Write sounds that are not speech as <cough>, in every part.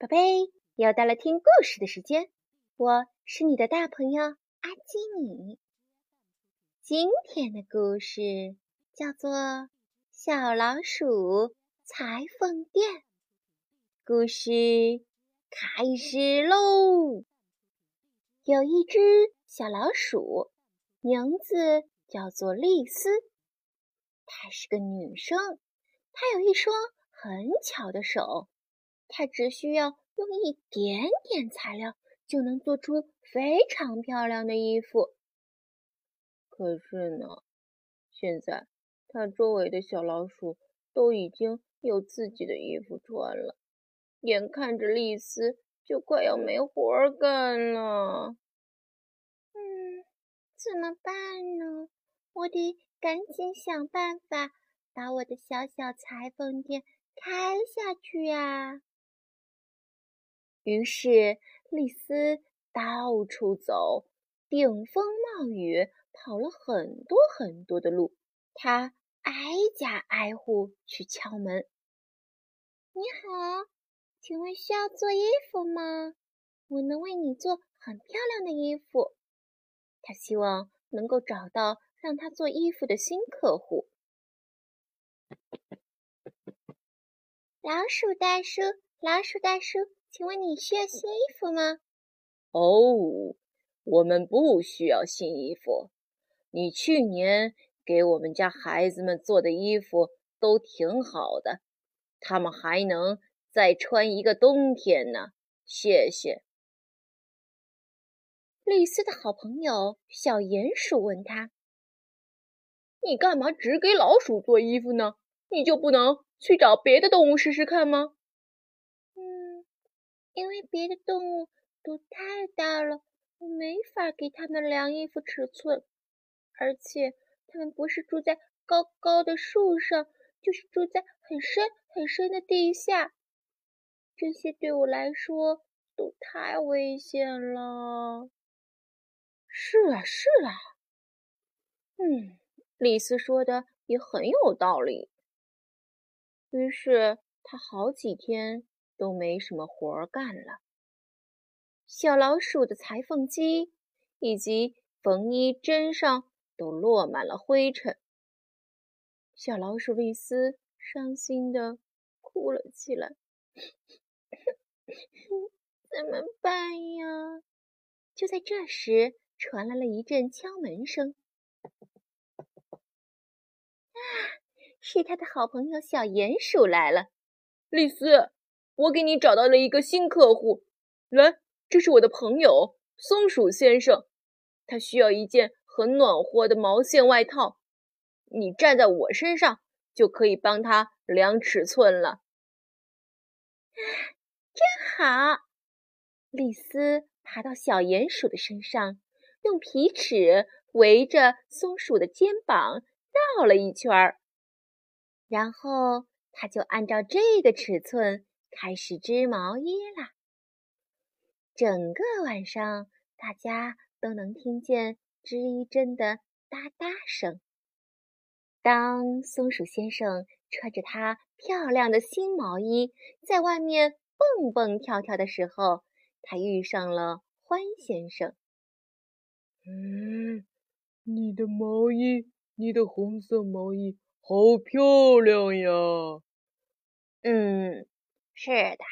宝贝，又到了听故事的时间，我是你的大朋友阿基米。今天的故事叫做《小老鼠裁缝店》。故事开始喽！有一只小老鼠，名字叫做丽丝，她是个女生，她有一双很巧的手。它只需要用一点点材料，就能做出非常漂亮的衣服。可是呢，现在它周围的小老鼠都已经有自己的衣服穿了，眼看着丽丝就快要没活干了。嗯，怎么办呢？我得赶紧想办法把我的小小裁缝店开下去呀！于是，丽丝到处走，顶风冒雨，跑了很多很多的路。她挨家挨户去敲门：“你好，请问需要做衣服吗？我能为你做很漂亮的衣服。”她希望能够找到让她做衣服的新客户。老鼠大叔，老鼠大叔。请问你需要新衣服吗？哦，我们不需要新衣服。你去年给我们家孩子们做的衣服都挺好的，他们还能再穿一个冬天呢。谢谢。丽丝的好朋友小鼹鼠问他：“你干嘛只给老鼠做衣服呢？你就不能去找别的动物试试看吗？”因为别的动物都太大了，我没法给它们量衣服尺寸，而且它们不是住在高高的树上，就是住在很深很深的地下，这些对我来说都太危险了。是啊，是啊，嗯，丽丝说的也很有道理。于是他好几天。都没什么活儿干了。小老鼠的裁缝机以及缝衣针上都落满了灰尘。小老鼠丽丝伤心的哭了起来。<laughs> 怎么办呀？就在这时，传来了一阵敲门声。啊，是他的好朋友小鼹鼠来了。丽丝。我给你找到了一个新客户，来，这是我的朋友松鼠先生，他需要一件很暖和的毛线外套，你站在我身上就可以帮他量尺寸了。真好！丽丝爬到小鼹鼠的身上，用皮尺围着松鼠的肩膀绕了一圈，然后他就按照这个尺寸。开始织毛衣啦！整个晚上，大家都能听见织衣针的哒哒声。当松鼠先生穿着他漂亮的新毛衣在外面蹦蹦跳跳的时候，他遇上了欢先生。嗯，你的毛衣，你的红色毛衣，好漂亮呀！嗯。是的，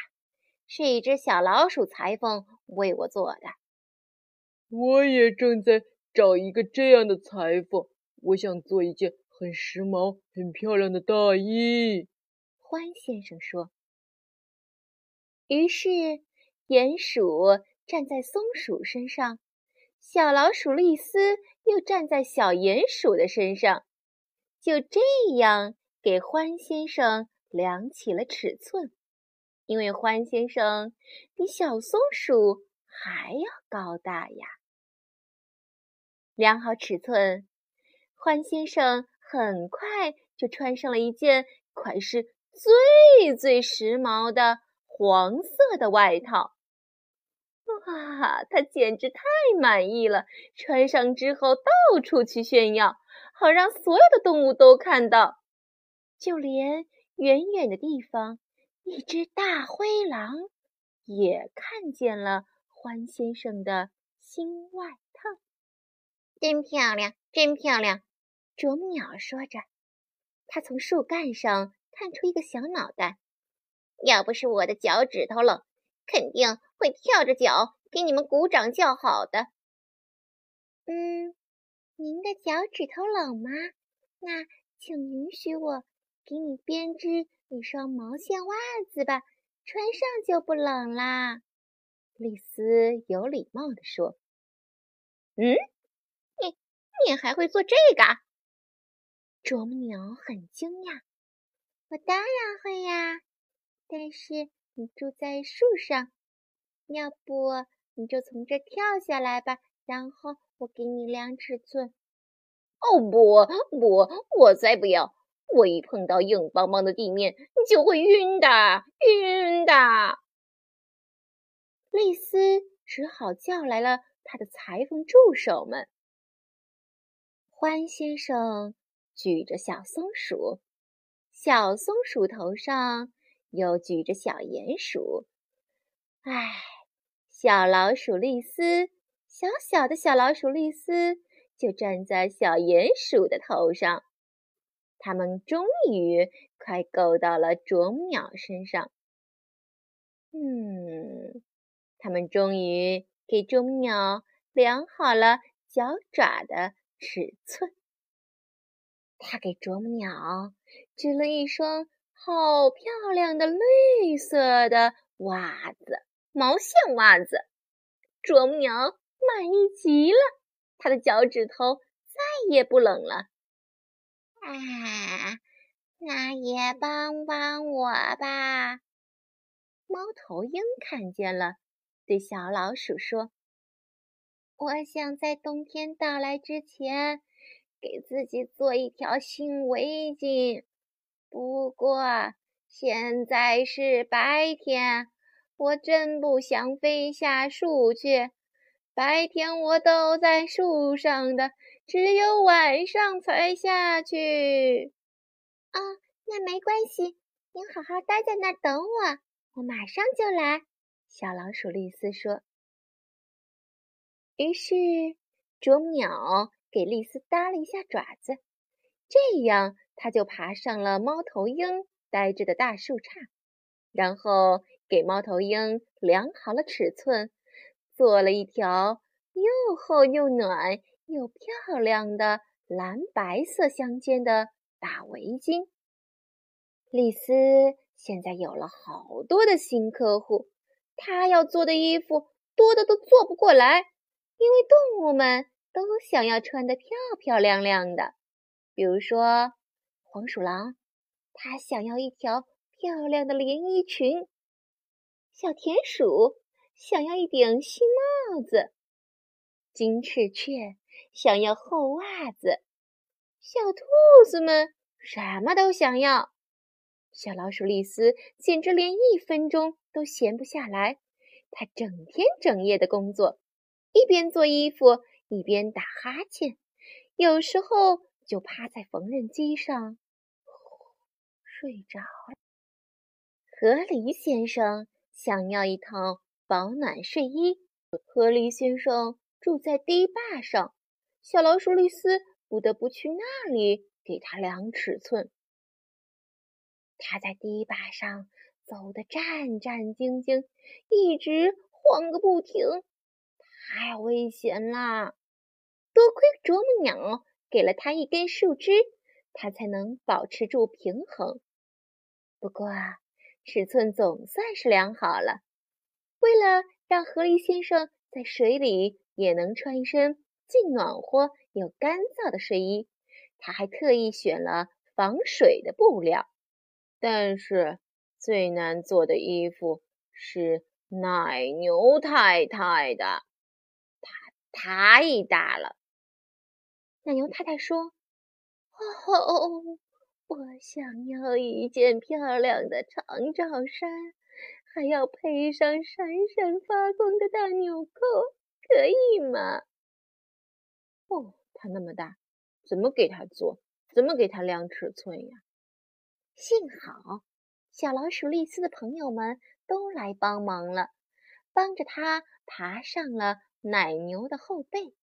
是一只小老鼠裁缝为我做的。我也正在找一个这样的裁缝，我想做一件很时髦、很漂亮的大衣。欢先生说。于是，鼹鼠站在松鼠身上，小老鼠丽丝又站在小鼹鼠的身上，就这样给欢先生量起了尺寸。因为欢先生比小松鼠还要高大呀。量好尺寸，欢先生很快就穿上了一件款式最最时髦的黄色的外套。哇，他简直太满意了！穿上之后到处去炫耀，好让所有的动物都看到，就连远远的地方。一只大灰狼也看见了欢先生的新外套。真漂亮，真漂亮！啄木鸟说着，它从树干上探出一个小脑袋。要不是我的脚趾头冷，肯定会跳着脚给你们鼓掌叫好的。嗯，您的脚趾头冷吗？那请允许我给你编织一双毛线袜子吧，穿上就不冷啦。丽丝有礼貌地说：“嗯。”你你还会做这个？啄木鸟很惊讶。我当然会呀，但是你住在树上，要不你就从这跳下来吧，然后我给你量尺寸。哦不不，我才不要！我一碰到硬邦邦的地面你就会晕的，晕的。丽丝只好叫来了他的裁缝助手们。欢先生举着小松鼠，小松鼠头上又举着小鼹鼠。唉，小老鼠丽丝，小小的小老鼠丽丝就站在小鼹鼠的头上。他们终于快够到了啄木鸟身上。嗯，他们终于给啄木鸟量好了脚爪的。尺寸，他给啄木鸟织了一双好漂亮的绿色的袜子，毛线袜子。啄木鸟满意极了，它的脚趾头再也不冷了。啊，那也帮帮我吧！猫头鹰看见了，对小老鼠说。我想在冬天到来之前，给自己做一条新围巾。不过现在是白天，我真不想飞下树去。白天我都在树上的，只有晚上才下去。啊，那没关系，您好好待在那儿等我，我马上就来。小老鼠丽丝说。于是，啄木鸟给丽丝搭了一下爪子，这样它就爬上了猫头鹰呆着的大树杈，然后给猫头鹰量好了尺寸，做了一条又厚又暖有漂亮的蓝白色相间的大围巾。丽丝现在有了好多的新客户，她要做的衣服多的都做不过来。因为动物们都想要穿得漂漂亮亮的，比如说黄鼠狼，它想要一条漂亮的连衣裙；小田鼠想要一顶新帽子；金翅雀想要厚袜子；小兔子们什么都想要。小老鼠丽丝简直连一分钟都闲不下来，它整天整夜的工作。一边做衣服，一边打哈欠，有时候就趴在缝纫机上睡着了。河狸先生想要一套保暖睡衣。河狸先生住在堤坝上，小老鼠丽丝不得不去那里给他量尺寸。他在堤坝上走得战战兢兢，一直晃个不停。太危险啦！多亏啄木鸟给了他一根树枝，他才能保持住平衡。不过，尺寸总算是量好了。为了让河狸先生在水里也能穿一身既暖和又干燥的睡衣，他还特意选了防水的布料。但是，最难做的衣服是奶牛太太的。太大了，奶牛太太说：“哦，我想要一件漂亮的长罩衫，还要配上闪闪发光的大纽扣，可以吗？”哦，它那么大，怎么给它做？怎么给它量尺寸呀？幸好，小老鼠丽丝的朋友们都来帮忙了，帮着他爬上了奶牛的后背。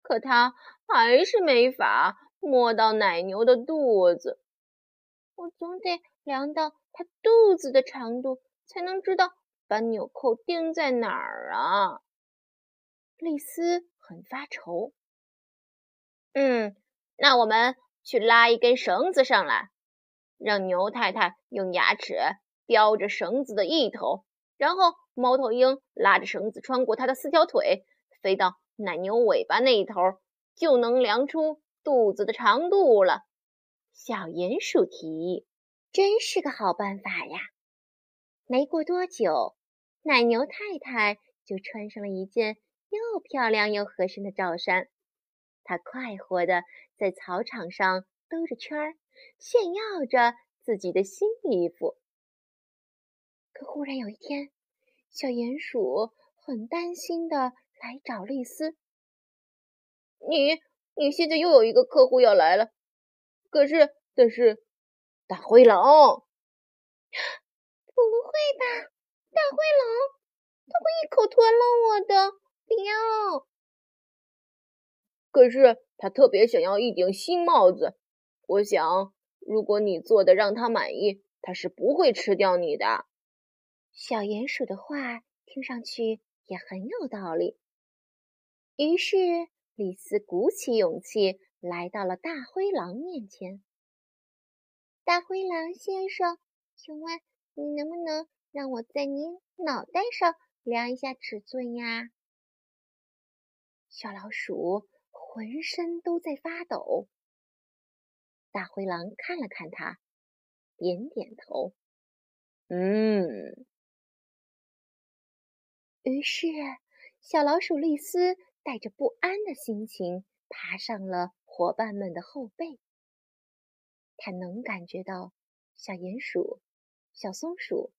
可他还是没法摸到奶牛的肚子。我总得量到它肚子的长度，才能知道把纽扣钉在哪儿啊！丽丝很发愁。嗯，那我们去拉一根绳子上来，让牛太太用牙齿叼着绳子的一头，然后猫头鹰拉着绳子穿过它的四条腿，飞到奶牛尾巴那一头，就能量出肚子的长度了。小鼹鼠提议：“真是个好办法呀！”没过多久，奶牛太太就穿上了一件又漂亮又合身的罩衫。他快活地在草场上兜着圈儿，炫耀着自己的新衣服。可忽然有一天，小鼹鼠很担心地来找丽丝：“你，你现在又有一个客户要来了，可是，但是，大灰狼…… <gasps> 不会吧，大灰狼，它会一口吞了我的！！”可是他特别想要一顶新帽子，我想，如果你做的让他满意，他是不会吃掉你的。小鼹鼠的话听上去也很有道理。于是李斯鼓起勇气来到了大灰狼面前。大灰狼先生，请问你能不能让我在您脑袋上量一下尺寸呀？小老鼠。浑身都在发抖。大灰狼看了看他，点点头，嗯。于是，小老鼠丽丝带着不安的心情爬上了伙伴们的后背。他能感觉到小鼹鼠、小松鼠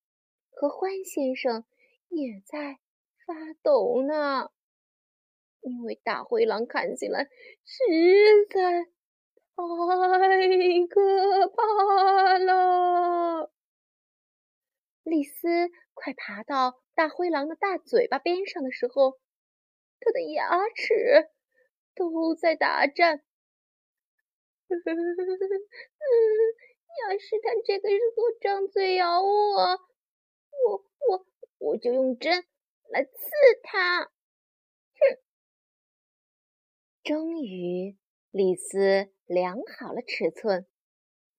和獾先生也在发抖呢。因为大灰狼看起来实在太可怕了。丽丝快爬到大灰狼的大嘴巴边上的时候，它的牙齿都在打颤。<laughs> 要是它这个时候张嘴咬我，我我我就用针来刺它。终于，李斯量好了尺寸。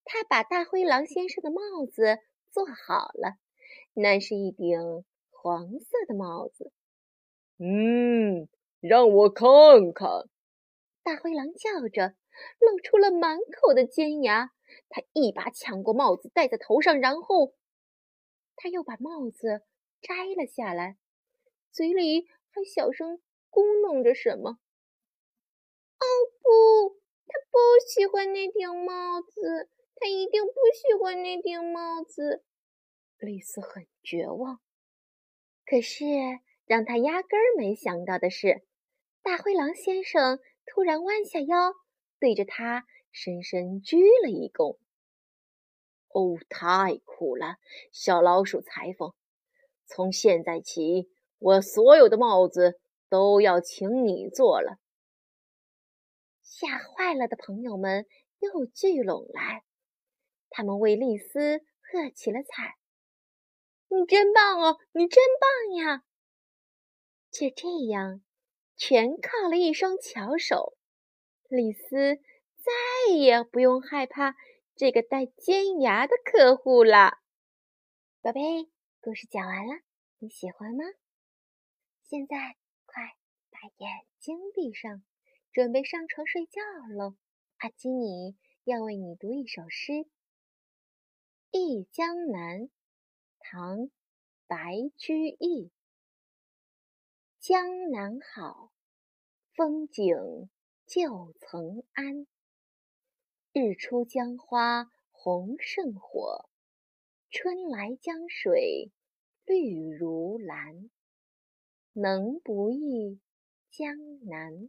他把大灰狼先生的帽子做好了，那是一顶黄色的帽子。嗯，让我看看！大灰狼叫着，露出了满口的尖牙。他一把抢过帽子戴在头上，然后他又把帽子摘了下来，嘴里还小声咕哝着什么。哦不，他不喜欢那顶帽子，他一定不喜欢那顶帽子。丽丝很绝望。可是让他压根儿没想到的是，大灰狼先生突然弯下腰，对着他深深鞠了一躬。哦，太酷了，小老鼠裁缝！从现在起，我所有的帽子都要请你做了。吓坏了的朋友们又聚拢来，他们为丽丝喝起了彩。你真棒哦，你真棒呀！就这样，全靠了一双巧手，丽丝再也不用害怕这个带尖牙的客户了。宝贝，故事讲完了，你喜欢吗？现在快把眼睛闭上。准备上床睡觉喽，阿基米要为你读一首诗《忆江南》，唐·白居易。江南好，风景旧曾谙。日出江花红胜火，春来江水绿如蓝。能不忆江南？